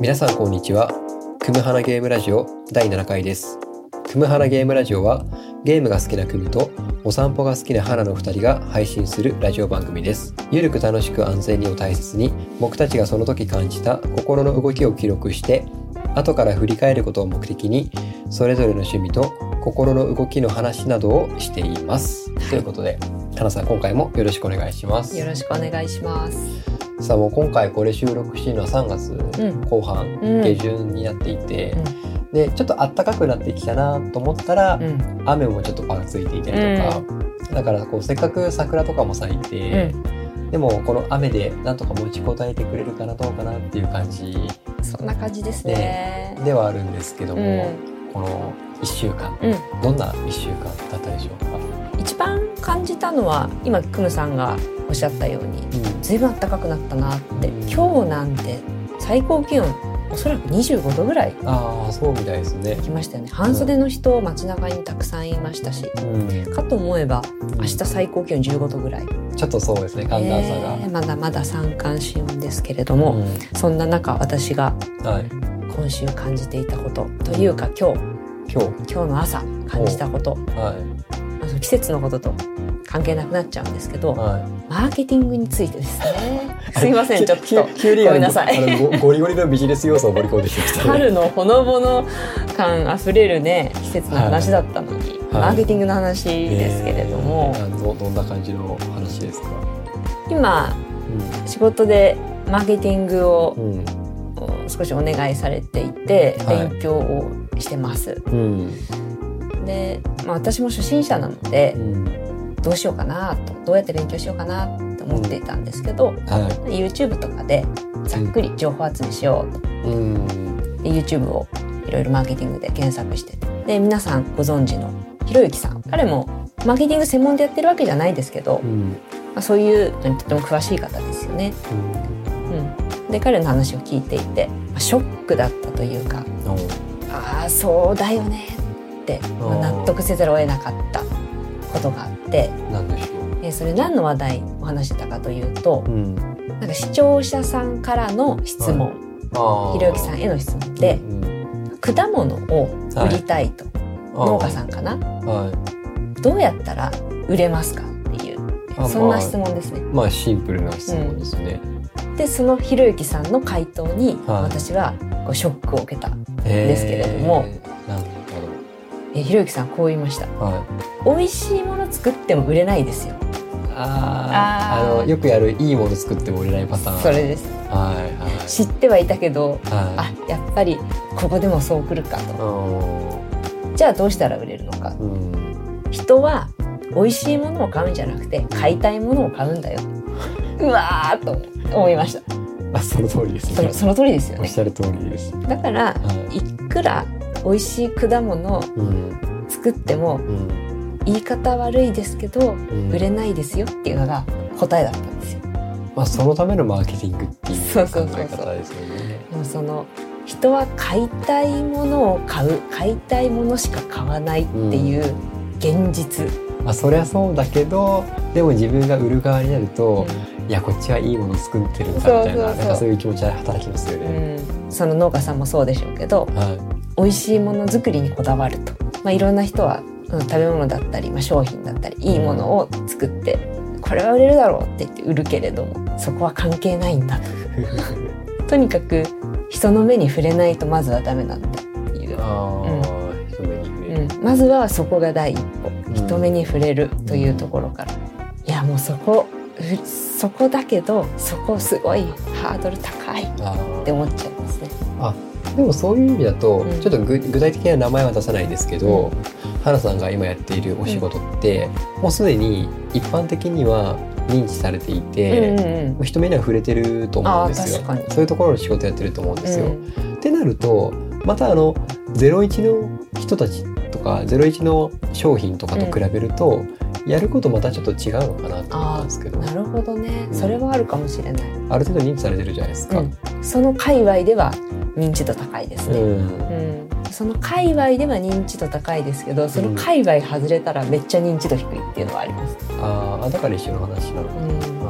皆さんこんにちは。クムハナゲームラジオ第7回です。クムハナゲームラジオはゲームが好きなクムとお散歩が好きなハナの2人が配信するラジオ番組です。ゆるく楽しく安全にを大切に僕たちがその時感じた心の動きを記録して後から振り返ることを目的にそれぞれの趣味と心の動きの話などをしています、ということで花さん今回もよろしくお願いします。よろしくお願いします。さあもう今回これ収録しているのは3月うん。後半、うん。下旬になっていて、うん。でちょっと暖かくなってきたなと思ったら、うん、雨もちょっとパラついていたりとか、だからこうせっかく桜とかも咲いて、でもこの雨でなんとか持ちこたえてくれるかなどうかなっていう感じそんな感じですね。ではあるんですけども、うん。この1週間、うん、どんな1週間だったでしょうか、一番感じたのは今クムさんがおっしゃったように、うんずいぶん暖かくなったなって。うん今日なんて最高気温おそらく25度ぐらいああそうみたいですね。来ましたよね。半袖の人街中にたくさんいましたし。うんかと思えば明日最高気温15度ぐらい、ちょっとそうですね寒暖差が。えーまだまだ三寒四温ですけれども、うんそんな中私がはい、今週感じていたことというか今日今今日の朝感じたこと日、はあの季節のことと関係なくなっちゃうんですけど、い、はい。マーケティングについてですね。すいませんちょっきと急にごめんなさい。あのごゴリゴリのビジネス要素を盛り込んできましたね。春のほのぼの感あふれるね季節の話だったのに、マーケティングの話ですけれども、えーどんな感じの話ですか？今仕事でマーケティングをうん、うん、少しお願いされていてはい。勉強をしてます。うん、で、まあ、私も初心者なのでうん、どうしようかなとどうやって勉強しようかなと思っていたんですけど、は YouTube とかでざっくり情報集めしようと、い、うん、で YouTube をいろいろマーケティングで検索してて。で皆さんご存知のひろゆきさん。彼もマーケティング専門でやってるわけじゃないですけど、うん、まあ、そういうのにとても詳しい方ですよね。うん、で彼の話を聞いていて、まあショックだったというかう。ん、ああそうだよねまあ納得せざるを得なかったことがあってなんでしょう。えそれ何の話題お話してたかというとうん、なんか視聴者さんからの質問、あひろゆきさんへの質問で、うん、果物を売りたいと、農家さん。んかな？はい。どうやったら売れますかっていうあそんな質問ですね。まあシンプルな質問ですね。でそのひろゆきさんの回答にはい私はこうショックを受けた。でですけれども。なんだえひろゆきさんこう言いました。はい。美味しいもの作っても売れないですよ。ああ、あのよくやるいいもの作っても売れないパターン。それです。はいはい。知ってはいたけど、はあやっぱりここでもそう来るかい。と。じゃあどうしたら売れるのか。うん。うん。人は美味しいものを買うんじゃなくて買いたいものを買うんだよ。うわーっと思いました。あ、その通りですね。そのその通りですよね。おっしゃる通りです。だからはいくら美味しい果物。作ってもうん。言い方悪いですけどうん売れないですよっていうのが答えだったんですよ。まあそのためのマーケティングっていう考そうそうそうそうえ方ですよね。でもその人は買いたいものを買う買いたいものしか買わないっていう現実、まあそりゃそうだけど、でも自分が売る側になると、いやこっちはいいもの作ってるんだみたいな、そうそうそうなんかそういう気持ちは働きますようね。んその農家さんもそうでしょうけどはい。美味しいものづくりにこだわると、まあ、いろんな人は、うん食べ物だったり、まあ、商品だったりいいものを作ってこれは売れるだろうって言って売るけれどもそこは関係ないんだと。とにかく人の目に触れないとまずはダメなんだっていう。うん、まずはそこが第一歩。うん人目に触れるというところから、いやもうそこふそこだけどそこすごいハードル高いって思っちゃいますね。でもそういう意味だと、うん。ちょっと具具体的な名前は出さないですけど、原さんが今やっているお仕事って、もうすでに一般的には認知されていて、うんうん人目には触れてると思うんですよ。そういうところの仕事やってると思うんですよ。うん。ってなるとまたあの01の人たちとか01の商品とかと比べると、やることまたちょっと違うのかなと思ったんですけど。なるほどね、うん。それはあるかもしれない、ある程度認知されてるじゃないですか。うん。その界隈では認知度高いですね、うん。うん。その界隈では認知度高いですけどその界隈外れたらめっちゃ認知度低いっていうのはあります、ああだから一緒の話なのか。うん。な。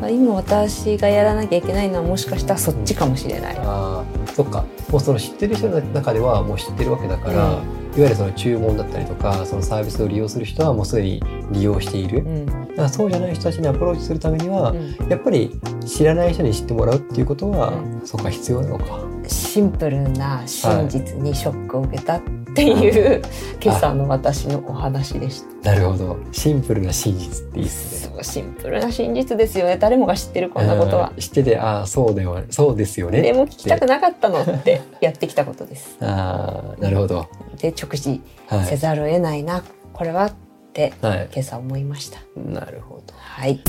まあ、今私がやらなきゃいけないのはもしかしたらそっちかもしれない、ああそっか。もうその知ってる人の中ではもう知ってるわけだから、いわゆるその注文だったりとかそのサービスを利用する人はもうすでに利用している、うん。だからそうじゃない人たちにアプローチするためには、うん。やっぱり知らない人に知ってもらうっていうことは、うん。そっか必要なのか。シンプルな真実にショックを受けたっていう、今朝の私のお話でした。なるほどシンプルな真実っていいですね。そうシンプルな真実ですよね誰もが知ってるこんなことはうん。知っててああそうだよそうですよね。でも聞きたくなかったのってやってきたことです。ああなるほど。で直視はい。せざるを得ないな、これはってはい。今朝思いました。なるほど。はい。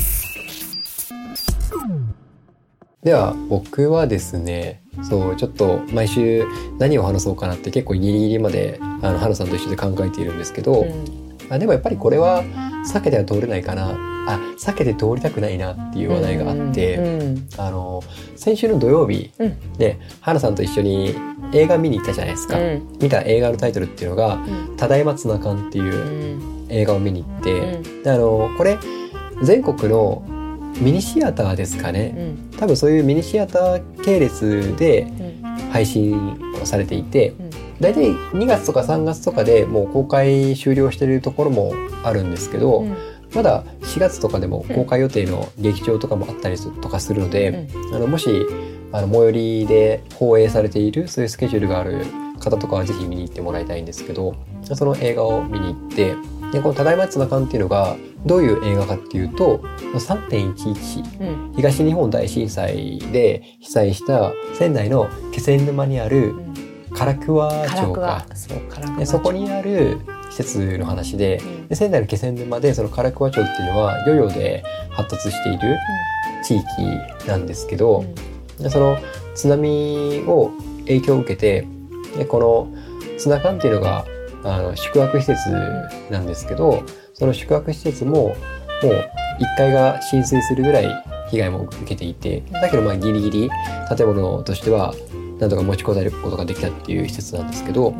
では僕はですねそうちょっと毎週何を話そうかなって結構ギリギリまであの花さんと一緒で考えているんですけど、うん。あでもやっぱりこれは避けては通れないかな。あ避けて通りたくないなっていう話題があって、うんあの先週の土曜日うん。で花さんと一緒に映画見に行ったじゃないですか、うん。見た映画のタイトルっていうのがうん「ただいまツナ缶」っていううん。映画を見に行って、うん。であのこれ全国のミニシアターですかうねん。多分そういうミニシアター系列でうん。配信をされていてうん。大体2月とか3月とかでもう公開終了してるところもあるんですけど、うん。まだ4月とかでも公開予定の劇場とかもあったりするとかするので、あのもしあの最寄りで放映されているそういうスケジュールがある方とかはぜひ見に行ってもらいたいんですけどその映画を見に行ってでこの「ただいまつなかん」っていうのがどういう映画かっていうと3.11うん。東日本大震災で被災した仙台の気仙沼にあるうん。唐桑唐町桑かそう唐桑でそこにある施設の話でうん。で仙台の気仙沼でその唐桑町っていうのは漁業で発達している地域なんですけど、でその津波を影響を受けてでこのツナ缶っていうのがあの宿泊施設なんですけどその宿泊施設ももう1階が浸水するぐらい被害も受けていてだけどまあギリギリ建物としてはなんとか持ちこたえることができたっていう施設なんですけど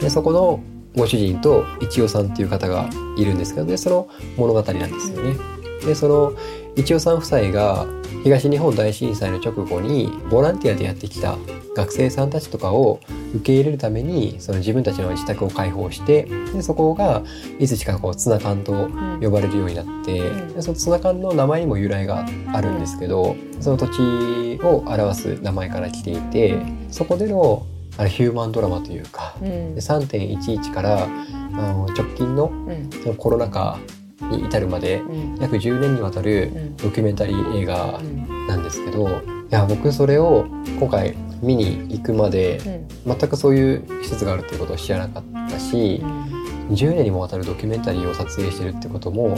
でそこのご主人と一代さんっていう方がいるんですけどでその物語なんですよね。でその一代さん夫妻が東日本大震災の直後にボランティアでやってきた学生さんたちとかを受け入れるためにその自分たちの自宅を開放してでそこがいつしかこうツナ缶とうん呼ばれるようになって、うんでそのツナ缶の名前にも由来があるんですけど、その土地を表す名前から来ていてそこでのあれヒューマンドラマというかうんで3.11からあの直近のうんそのコロナ禍に至るまでうん。約10年にわたるうん。ドキュメンタリー映画うん。なんですけどいや僕それを今回見に行くまでうん。全くそういう施設があるっていうことを知らなかったし10年にもわたるドキュメンタリーを撮影してるってことも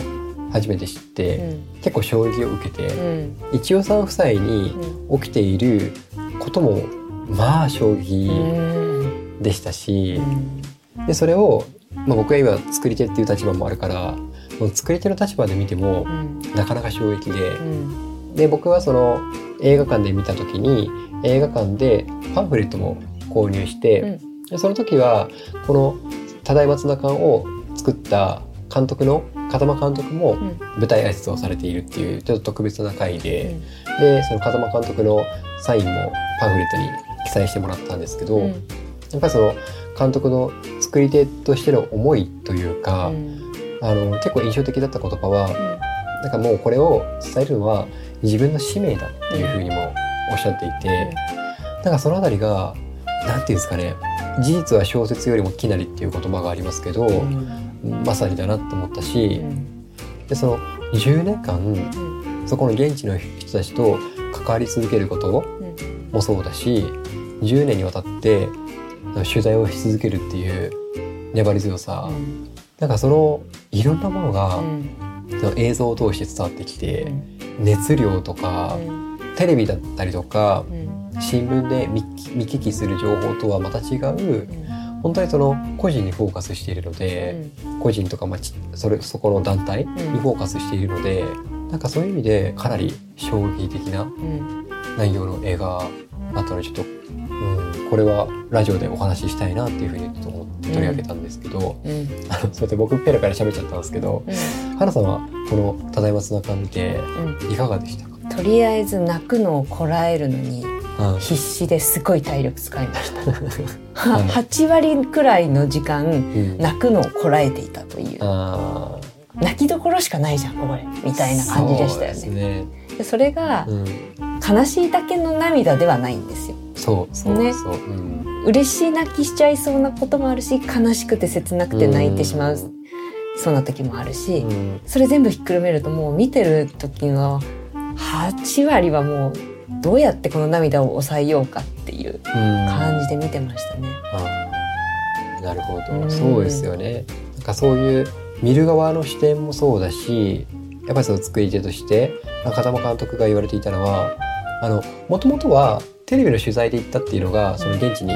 初めて知って結構衝撃を受けてうん。一代さん夫妻にうん。起きていることもまあ衝撃うん。でしたしうん。でそれを、まあ、僕は今作り手っていう立場もあるから作り手の立場で見てもうん。なかなか衝撃で。うん。で僕はその映画館で見た時に映画館でパンフレットも購入して、うん。でその時はこの「ただいまツナ缶」を作った監督の風間監督もうん。舞台挨拶をされているっていうちょっと特別な回で、うん。でその風間監督のサインもパンフレットに記載してもらったんですけど、うん。やっぱりその監督の作り手としての思いというか、あの結構印象的だった言葉は、なんかもうこれを伝えるのは自分の使命だっていうふうにもおっしゃっていて、なんかそのあたりがなんていうんですかね事実は小説よりもきなりっていう言葉がありますけど、うん。まさにだなと思ったし、うん。でその10年間うん。そこの現地の人たちと関わり続けることうん。もそうだし10年にわたって取材をし続けるっていう粘り強さ、うんなんかそのいろんなものが、うん。その映像を通して伝わってきて、うん。熱量とか、うん。テレビだったりとかうん。新聞で見見聞きする情報とはまた違ううん。本当にその個人にフォーカスしているので、個人とか、まあ、ちそれそこの団体にフォーカスしているので、なんかそういう意味でかなり衝撃的なうん。内容の映画だったのでちょっと、うん、これはラジオでお話ししたいなっていうふうにちょっと思って取り上げたんですけど、うん。あのそうやって僕ペラペラ喋っちゃったんですけど花さんはこの「ただいまつなかん」見てうん。いかがでしたか？とりあえず泣くのをこらえるのにうん。必死ですごい体力使いました。は はい8割くらいの時間うん。泣くのをこらえていたという。あ泣きどころしかないじゃんこれみーたいな感じでしたよそうね。ですね。れがうん、悲しいだけの涙ではないんですよ。そうそうね。そう。うん。嬉しい泣きしちゃいそうなこともあるし悲しくて切なくて泣いてしまうそうな時もあるし、うん。それ全部ひっくるめるともう見てる時の8割はもうどうやってこの涙を抑えようかっていう感じで見てましたね。あーなるほど、うん。そうですよね。なんかそういう見る側の視点もそうだしやっぱりその作り手としてまあ風間監督が言われていたのはあのもともとはテレビの取材で行ったっていうのがその現地に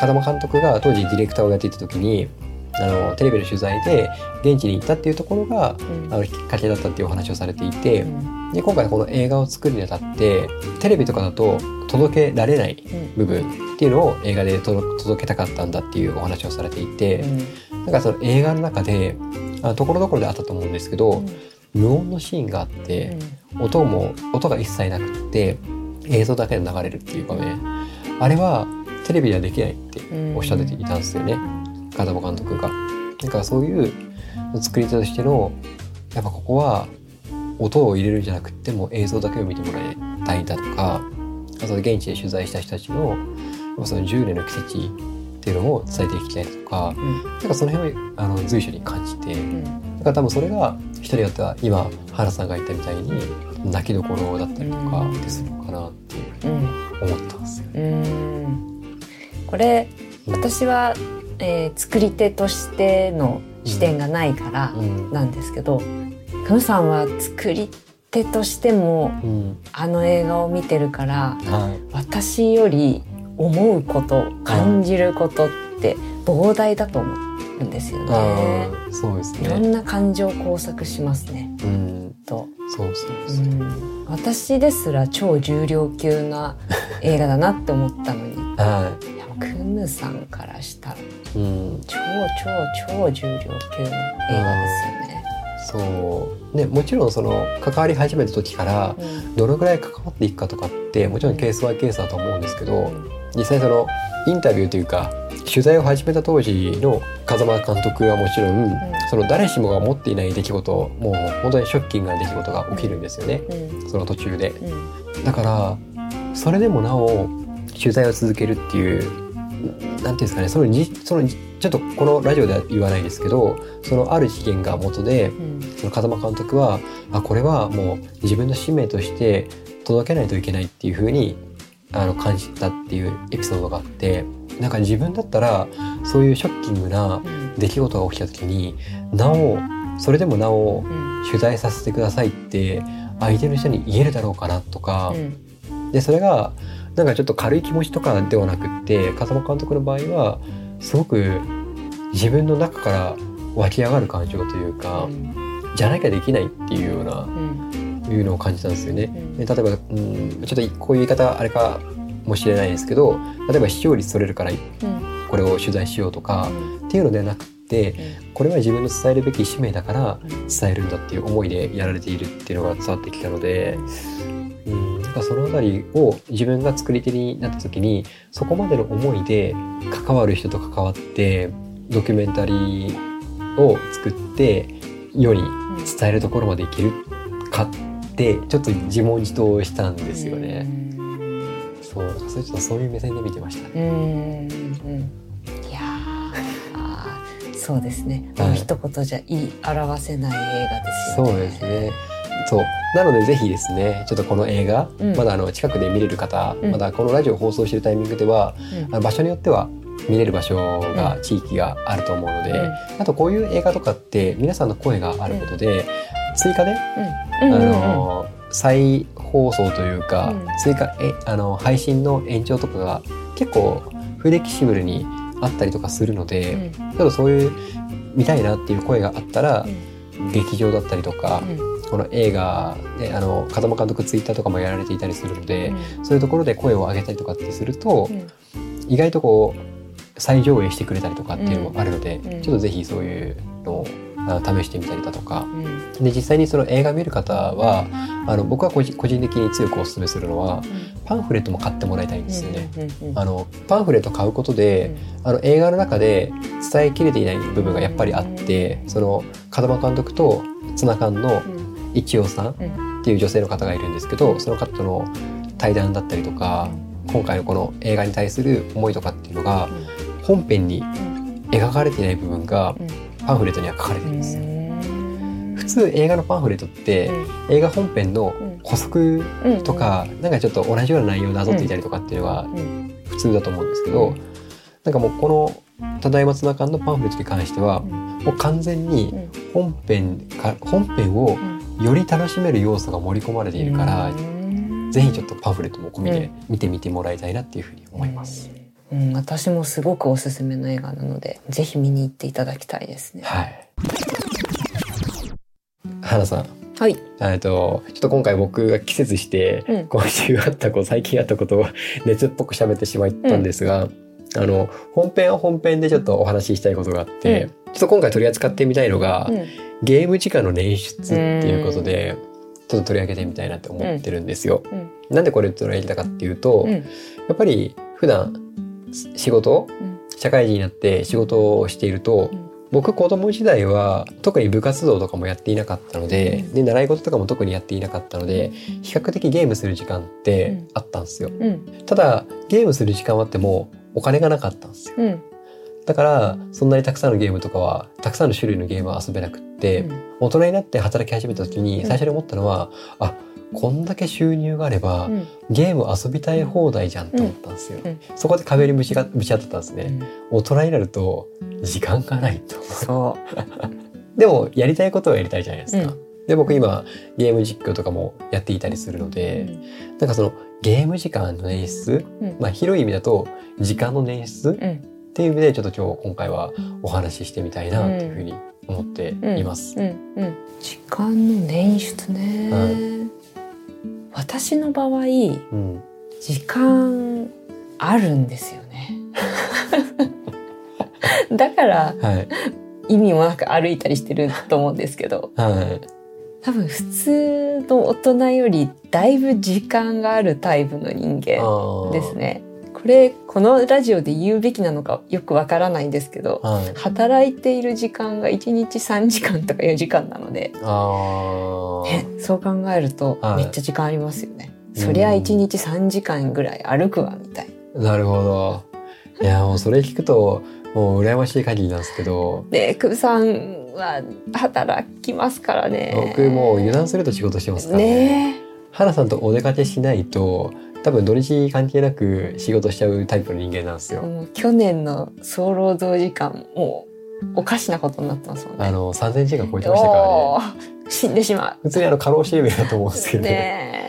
風間監督が当時ディレクターをやっていた時にあのテレビの取材で現地に行ったっていうところがうん。あのきっかけだったっていうお話をされていてうん。で今回この映画を作るにあたってテレビとかだと届けられない部分っていうのを映画で届届けたかったんだっていうお話をされていて、なんかその映画の中であところどころであったと思うんですけど、無音のシーンがあって、音も音が一切なくって映像だけで流れるっていう場面。あれはテレビではできないっておっしゃっていたんですよね、風間監督が。だからそういう作り手としてのやっぱここは音を入れるんじゃなくってもう映像だけを見てもらいたいんだとかあと現地で取材した人たちのその10年の奇跡っていうのを伝えていきたいとかなんかその辺をあの随所に感じてだから多分それが人によっては今原さんが言ったみたいに泣きどころだったりとかってするのかなっていう思ったんですよ。うん。これうん。私は、えー作り手としての視点がないからうん。なんですけど、クムさんは作り手としてもうん。あの映画を見てるからはい。私より思うこと感じることって膨大だと思うんですよね。そうですいろね。んな感情交錯しますね。うん、と、そうそううそう。ん、私ですら超重量級な 映画だなって思ったのに、いはやクムさんからしたらい。うん、超超超重量級の映画ですよね。そう。ね、もちろんその関わり始めた時からうんどのぐらい関わっていくかとかってもちろんケースバイケースだと思うんですけど、実際そのインタビューというか取材を始めた当時の風間監督はもちろん、その誰しもが持っていない出来事もう本当にショッキングな出来事が起きるんですよね、うん。その途中で。うん。だからそれでもなお取材を続けるっていうなんていうんですかねそのじそのじちょっとこのラジオでは言わないですけどそのある事件が元でうん。その風間監督はあこれはもう自分の使命として届けないといけないっていうふうにあの感じたっていうエピソードがあってなんか自分だったらそういうショッキングなうん。出来事が起きた時になおそれでもなおうん。取材させてくださいって相手の人に言えるだろうかなとか、うん。でそれがなんかちょっと軽い気持ちとかではなくって風間監督の場合はすごく自分の中から湧き上がる感情というか、じゃなきゃできないっていうようなうん。いうのを感じたんですよね。例えば、うん、ちょっとこういう言い方あれかもしれないですけど例えば視聴率取れるからうん。これを取材しようとかっていうのではなくってこれは自分の伝えるべき使命だから伝えるんだっていう思いでやられているっていうのが伝わってきたので、うん、だからそのあたりを自分が作り手になった時にそこまでの思いで関わる人と関わってドキュメンタリーを作って世に伝えるところまでいけるかってちょっと自問自答したんですよね。そうそれちょっとそういう目線で見てましたね。うんうんいやーそうですね。一言じゃ言い表せない映画ですそう。ですね。そう。なのでぜひですね、ちょっとこの映画、うんまだあの近くで見れる方、うんまだこのラジオを放送しているタイミングでは、うんあの場所によっては見れる場所が、地域があると思うので、うんあとこういう映画とかって皆さんの声があることで、追加で、うんあの再放送というか、うん。追加えあの配信の延長とかが結構フレキシブルにあったりとかするので、うん。ちょっとそういう見たいなっていう声があったら、劇場だったりとか、うん。この映画であの風間監督ツイッターとかもやられていたりするので、うん。そういうところで声を上げたりとかってすると、うん。意外とこう再上映してくれたりとかっていうのもあるので、うん。ちょっとぜひそういうのをあ試してみたりだとか。うん。で実際にその映画見る方はあの僕は個人的に強くお勧めするのはパンフレットも買ってもらいたいんですよね。うんうんあのパンフレット買うことで、あの映画の中で伝えきれていない部分がやっぱりあってその風間監督とツナ缶のうん。一葉さんうん。っていう女性の方がいるんですけどその方との対談だったりとか今回のこの映画に対する思いとかっていうのが本編に描かれていない部分がパンフレットには書かれてるんですよ。普通映画のパンフレットって映画本編の補足とかなんかちょっと同じような内容をなぞっていたりとかっていうのが普通だと思うんですけどなんかもうこの「ただいまツナ缶」のパンフレットに関してはもう完全に本編か本編をより楽しめる要素が盛り込まれているからぜひちょっとパンフレットも込みで見てみてもらいたいなっていうふうに思います。うん、私もすごくおすすめの映画なのでぜひ見に行っていただきたいですね。はい。花さん、はい。えっとちょっと今回僕が季節して、うん。今週あったこと最近あったことを 熱っぽく喋ってしまったんですが、あの本編は本編でちょっとお話ししたいことがあって、うん。ちょっと今回取り扱ってみたいのが、うん。ゲーム時間の捻出っていうことで、ちょっと取り上げてみたいなって思ってるんですよ。うん。なんでこれ取り上げたかっていうと、うん。やっぱり普段仕事うん。社会人になって仕事をしていると、うん。僕子供時代は特に部活動とかもやっていなかったので,、うん。で習い事とかも特にやっていなかったので比較的ゲームする時間ってあったんですよ。うん。ただゲームする時間はあってもお金がなかったんですよ。うん。だからそんなにたくさんのゲームとかはたくさんの種類のゲームは遊べなくって、大人になって働き始めた時にうん。最初に思ったのは、あこんだけ収入があれば、うんゲーム遊びたい放題じゃんと思ったんですよ。うんそこで壁にぶちがぶち当たったんですね。うん大人になると時間がないと。そ でもやりたいことはやりたいじゃないですか。うで僕今ゲーム実況とかもやっていたりするのう。で、なんかそのゲーム時間の捻出、うんまあ広い意味だと時間の捻出っうんていう意味でちょっと今日今回はお話ししてみたいなっていうふうに思っています。うんうん時間の捻出ね。私の場合うん。時間あるんですよね。だからはい。意味もなく歩いたりしてると思うんですけど。はい。多分普通の大人よりだいぶ時間があるタイプの人間ですね。これこのラジオで言うべきなのかよくわからないんですけどはい。働いている時間が1日3時間とか4時間なので、そう考えるとはいめっちゃ時間ありますよね。そりゃ1日3時間ぐらい歩くわみたいな。るほど。いやもうそれ聞くともう羨ましい限りなんですけど、で、くぶさんは働きますからね。僕もう油断すると仕事してますからね。ね花さんとお出かけしないと多分土日関係なく仕事しちゃうタイプの人間なんですえ。よ。去年の総労働時間もうおかしなことになってますもんね。あの3000時間超えてましたからね。死んでしま普通にあの過労死レベルだと思うんですけう。ど、ね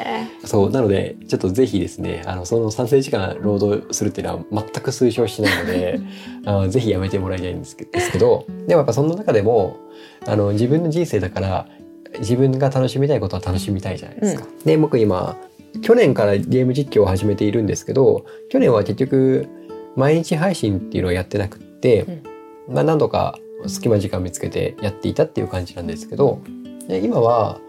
そうなのでちょっとぜひですねあのその3000時間労働するっていうのは全く推奨しないので あのぜひやめてもらいたいんですけどでもやっぱそんな中でもあの自分の人生だから自分が楽しみたいことは楽しみたいじゃないですか。で僕今去年からゲーム実況を始めているんですけど去年は結局毎日配信っていうのをやってなくって、まあ何度か隙間時間見つけてやっていたっていう感じなんですけどで今は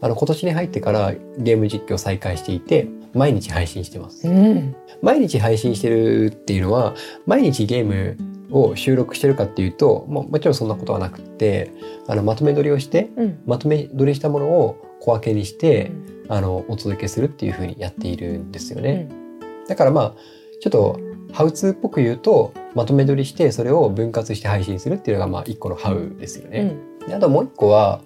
あの今年に入ってからゲーム実況再開していて毎日配信してますえ。うん。毎日配信してるっていうのは毎日ゲームを収録してるかっていうとももちろんそんなことはなくってあのまとめ撮りをしてうん。まとめ撮りしたものを小分けにして、あのお届けするっていう風にやっているんですよね。だからまあちょっとハウツーっぽく言うとまとめ撮りしてそれを分割して配信するっていうのがまあ一個のハウですよね。うん。であともう一個は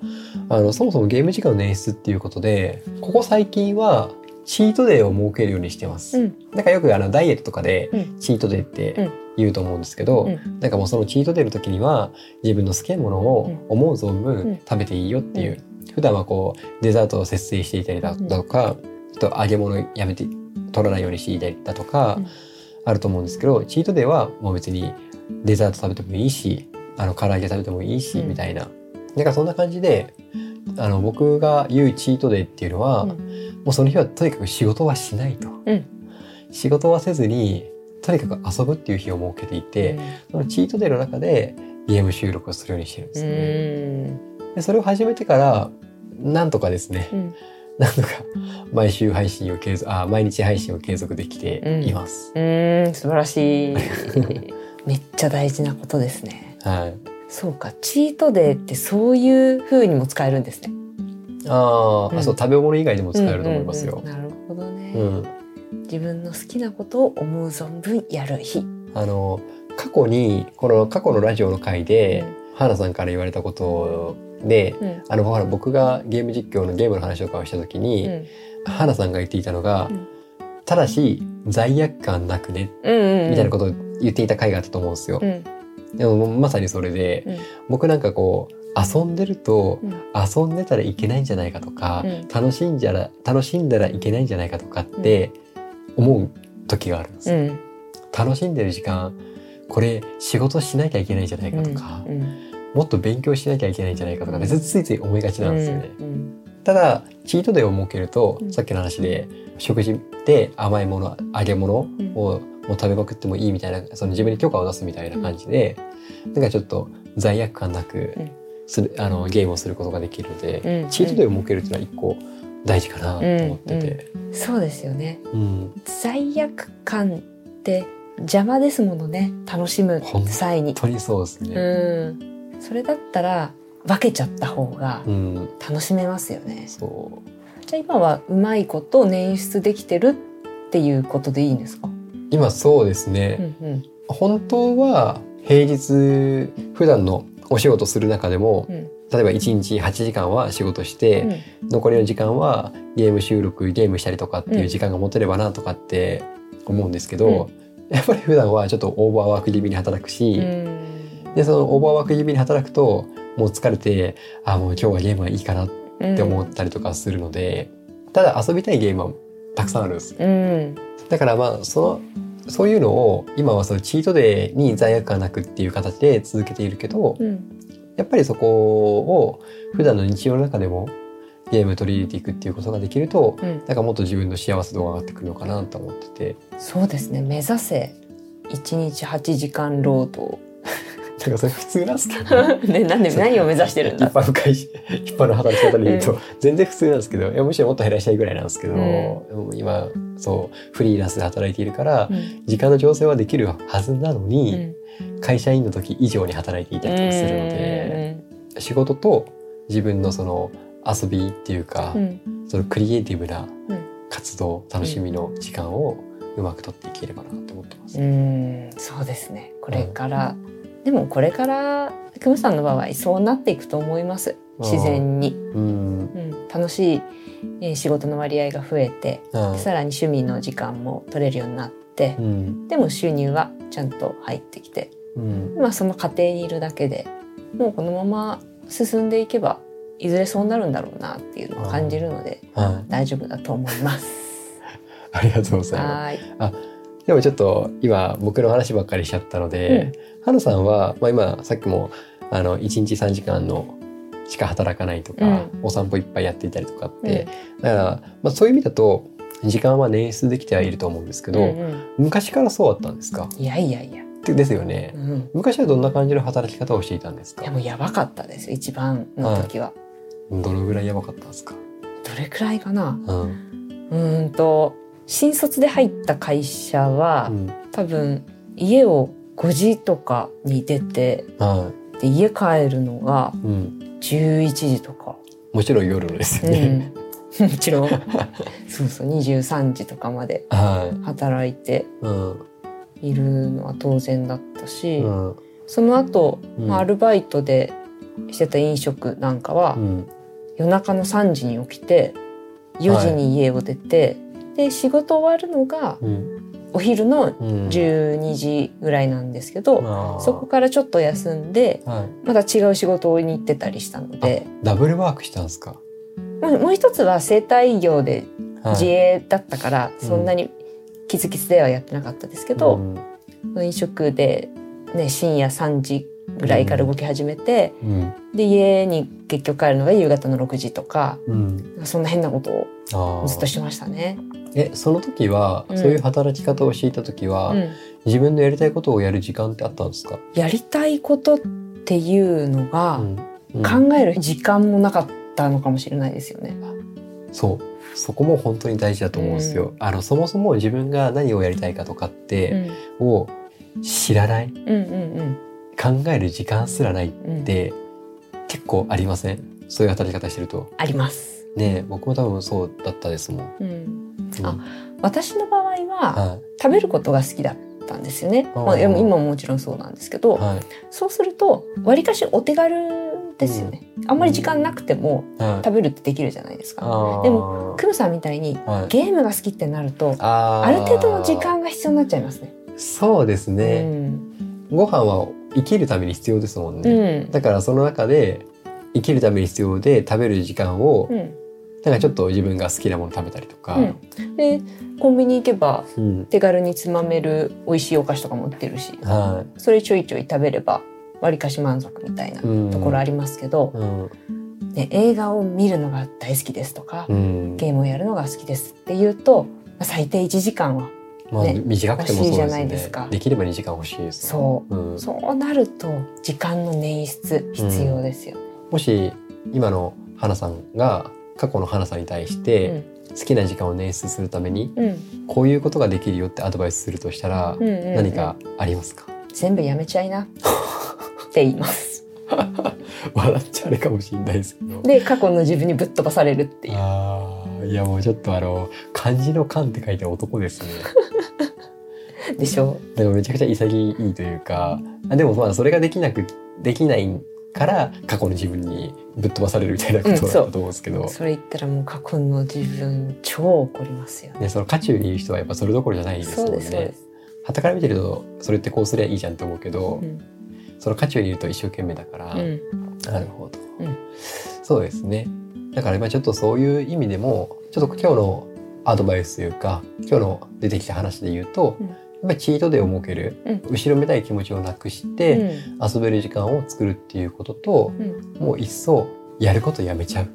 あのそもそもゲーム時間の捻出っていうことでここ最近はチートデーを設けるようにしてます。うん。なんかよくあのダイエットとかでうんチートデーって言うと思うんですけど、うんなんかもうそのチートデーの時には自分の好きなものを思う存うん分食べていいよっていう、普段はこうデザートを節制していたりだとか、あと揚げ物やめて取らないようにしていたりだとか、うん。あると思うんですけどチートデーはもう別にデザート食べてもいいしあの唐揚げ食べてもいいし、うん。みたいな。だからそんな感じであの僕が言うチートデーっていうのは、うん。もうその日はとにかく仕事はしないと。うん。仕事はせずにとにかく遊ぶっていう日を設けていて、そのチートデーの中でゲーム収録をするようにしてるんでうすね。ん。でそれを始めてからなんとかですね、うん。なんとか毎週配信を継続あ毎日配信を継続できています。うん素晴らしい。めっちゃ大事なことですね。はい。そうかチートデーってそういう風にも使えるんですね。あー、うん。あそう食べ物以外でも使えると思いますよ。うん。うんうんなるほどね、うん。自分の好きなことを思う存分やる日。あの過去にこの過去のラジオの回で、花さんから言われたことで、うん。あのほら僕がゲーム実況のゲームの話とかをした時に、うん。花さんが言っていたのが、うん。ただし罪悪感なくねうんうんみたいなことを言っていた回があったと思うんですよ。うん。でもまさにそれで、うん。僕なんかこう遊んでると、うん。遊んでたらいけないんじゃないかとか、うん。楽しんじゃら楽しんだらいけないんじゃないかとかって思う時があるんですよ。うん。楽しんでる時間これ仕事しなきゃいけないんじゃないかとか、うんもっと勉強しなきゃいけないんじゃないかとかねついつい思いがちなんですよね。うん。ただチートデーを設けると、うん。さっきの話で食事で甘いもの揚げ物を、うん。もう食べまくってもいいみたいなその自分に許可を出すみたいな感じで、なんかちょっと罪悪感なくうん。する、あのゲームをすることができるので、うん。チートデーを設けるっていうのは一個大事かなと思ってて。そうですよね。うん。罪悪感って邪魔ですものね。楽しむ際に本当にそうですね。うんそれだったら分けちゃった方がうん、楽しめますよね、そう。じゃあ今はうまいこと捻出できてるっていうことでいいんですか、今そうですね、うんうん。本当は平日普段のお仕事する中でも、うん。例えば1日8時間は仕事して、残りの時間はゲーム収録ゲームしたりとかっていう時間が持てればなとかって思うんですけど、やっぱり普段はちょっとオーバーワーク気味に働くし、うんでそのオーバーワーク気味に働くともう疲れてあもう今日はゲームはいいかなっうんて思ったりとかするので、ただ遊びたいゲームはたくさんあるんですよ。うん。だからまあそのそういうのを今はそのチートデーに罪悪感なくっていう形で続けているけど、うん。やっぱりそこを普段の日常の中でもゲーム取り入れていくっていうことができるとうん。なんかもっと自分の幸せ度が上がってくるのかなと思っててそうですね目指せ1日8時間労働なんかそれ普通なんですけど、ね、なんで何を目指してるん一だ般の会社一般の働き方で言うと全然普通なんですけどいやむしろもっと減らしたいぐらいなんですけど、うん。今そうフリーランスで働いているからうん。時間の調整はできるはずなのうに、ん。会社員の時以上に働いていたりとかするので、仕事と自分のその遊びっていうか、そのクリエイティブなうん。活動楽しみの時間をうまく取っていければなと思ってます。うん。そうですね。これから、でもこれからクムさんの場合そうなっていくと思います。自然に、うん、うん、楽しい、えー仕事の割合が増えてあさらに趣味の時間も取れるようになってう、ん、でも収入はちゃんと入ってきて、うん、まあ、その過程にいるだけでもうこのまま進んでいけばいずれそうなるんだろうなっていうのを感じるのではい、大丈夫だと思います。ありがとうございま。す。でもちょっと今僕の話ばっかりしちゃったので、はるさんはまあ今さっきもあの1日3時間のしか働かないとか、うん。お散歩いっぱいやっていたりとかって、だからまあそういう意味だと時間は捻出できてはいると思うんですけど、うんうん。昔からそうだったんですか？いやいやいや、ですよね。うん、昔はどんな感じの働き方をしていたんですか？でもやばかったです一番の時は、どのぐらいやばかったんですか？どれくらいかな？うん。うーんと新卒で入った会社は、うん。多分家を5時とかに出てはで家帰るのがい。うん。11時とか、もちろん夜のですね。ん、もちろん そうそう23時とかまではい。働いてうん。いるのは当然だったし、うん。その後、うんまあアルバイトでしてた飲食なんかは、うん。夜中の3時に起きて4時に家を出て、で仕事終わるのがうん。お昼のうん。12時ぐらいなんですけど、あーそこからちょっと休んではい。また違う仕事に行ってたりしたのでダブルワークしたんですか？もうもう一つは生態業ではい自営だったから、うんそんなにキツキツではやってなかったですけど、うん飲食で、ね、深夜3時ぐらいから動き始めて、うん。で家に結局帰るのが夕方の6時とかうん。そんな変なことを。ずっとしてましたね。え、その時は、うんそういう働き方をしていた時は、うん自分のやりたいことをやる時間ってあったんですか？やりたいことっっていうのが、考える時間もなかったのかもしれないですよね。そうそこも本当に大事だと思うんですよ。あのそもそも自分が何をやりたいかとかって、を知らないうん、うんうん考える時間すらないっうんうんて結構ありません？そういう働き方してると。あります。ねえ僕も多分そうだったですもん。うん、うんあ私の場合はは食べることが好きだったんですよね。まあ、今ももちろんそうなんですけど、いはいそうするとわりかしお手軽ですよね。あんまり時間なくてもはい。食べるってできるじゃないですか。あーでもクムさんみたいにはいゲームが好きってなるとある程度の時間が必要になっちゃいますね。そうですね、うんご飯は生きるために必要ですもんね、うん。だからその中で生きるために必要で食べる時間を、うん。なんかちょっと自分が好きなもの食べたりとか、うん。でコンビニ行けばうん。手軽につまめる美味しいお菓子とかも売ってるしはそれちょいちょい食べればわりかし満足みたいなところありますけど、うん。ね、映画を見るのが大好きですとか、うん。ゲームをやるのが好きですっていうとまあ最低1時間はまあ、ね短くてもそうですね。ですか。できれば2時間欲しいですそう。う、ん、そうなると時間の捻出必要ですよ。もし今の花さんが過去の花さんに対して好きな時間を捻出するためにうん。うんこういうことができるよってアドバイスするとしたらうんうんうん。何かありますか、全部やめちゃいな。って言います。笑っちゃあれかもしれないですけど。で過去の自分にぶっ飛ばされるっていう。いやもうちょっとあの漢字の漢って書いて男ですね。でしょ？だからめちゃくちゃ潔いというかあでもまあそれができなくできないから過去の自分にぶっ飛ばされるみたいなことだと思うんですけど、それ言ったらもう過去の自分超怒りますよね。ね、その渦中にいる人はやっぱそれどころじゃないですもんね。す。傍から見てるとそれってこうすりゃいいじゃんと思うけど、うん。その渦中にいると一生懸命だから、うん。なるほど、うん。そうですね。だから今ちょっとそういう意味でもちょっと今日のアドバイスというか今日の出てきた話で言うと、うん。やっぱりチートデーを設ける、うん。後ろめたい気持ちをなくして、遊べる時間を作るっていうことと、うん。もう一層やることやめちゃう。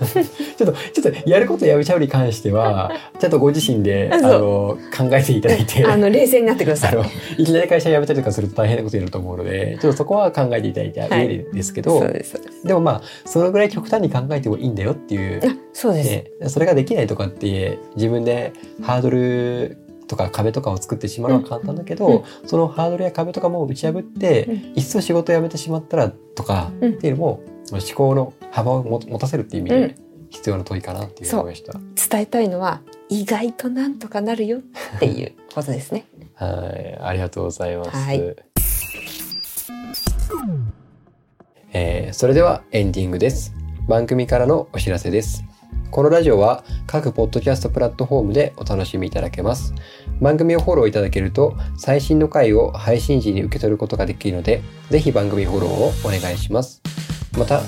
う んちょっとちょっとやることやめちゃうに関しては ちゃんとご自身であの考えていただいて。あの冷静になってください。いきなり会社辞めたりとかすると大変なことになると思うのでちょっとそこは考えていただいた上でですけど、そうででもまあそのぐらい極端に考えてもいいんだよっていう、あそうです。ね、それができないとかって自分でハードルとか壁とかを作ってしまうのは簡単だけど、うんそのハードルや壁とかも打ち破って、うん。いっそ仕事を辞めてしまったらとかうん。っていうのも、思考の幅を持持たせるっていう意味でうん必要な問いかなっていう思いました。伝えたいのは意外となんとかなるよっていう ことですね。はい、ありがとうございます。はいえーそれではエンディングです。番組からのお知らせです。このラジオは各ポッドキャストプラットフォームでお楽しみいただけます。番組をフォローいただけると最新の回を配信時に受け取ることができるので、ぜひ番組フォローをお願いします。また、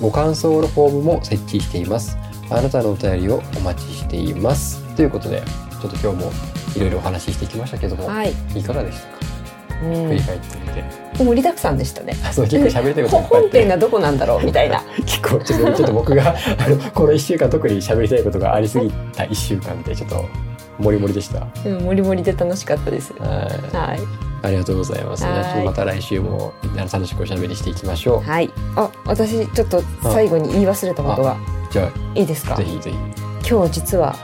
ご感想のフォームも設置しています。あなたのお便りをお待ちしています。ということで、ちょっと今日もいろいろお話ししてきましたけども、はい。いかがでしたか？うん振り返ってみて。盛りだくさんでしたね。あそう結構喋りたいこと本編がどこなんだろうみたいな。結構ちょっとちょっと僕があのこの1週間特に喋りたいことがありすぎた1週間でちょっとモリモリでした。うん、もりもりで楽しかったです。はいはい。ありがとうございます。また来週も楽しくおしゃべりしていきましょう。はい。あ、私ちょっと最後に言い忘れたことがじゃいいですか？あぜ。ひぜひ。今日実は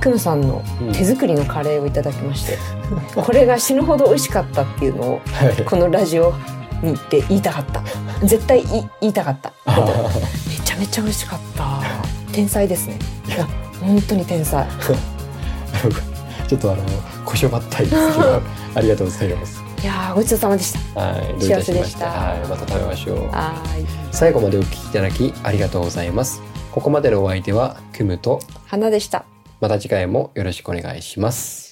クムさんのうん手作りのカレーをいただきまして、これが死ぬほど美味しかったっていうのをはい。このラジオにて言いたかった。絶対い言いたかった。めちゃめちゃ美味しかった。天才ですね。いや本当に天才。ちょっとあの腰をばったいですけどありがとうございます。いやーごちそうさまでした。はい。どういたしましたはい。また食べましょう。はーい。最後までお聞きいただきありがとうございます。ここまでのお相手はクムと花でした。また次回もよろしくお願いします。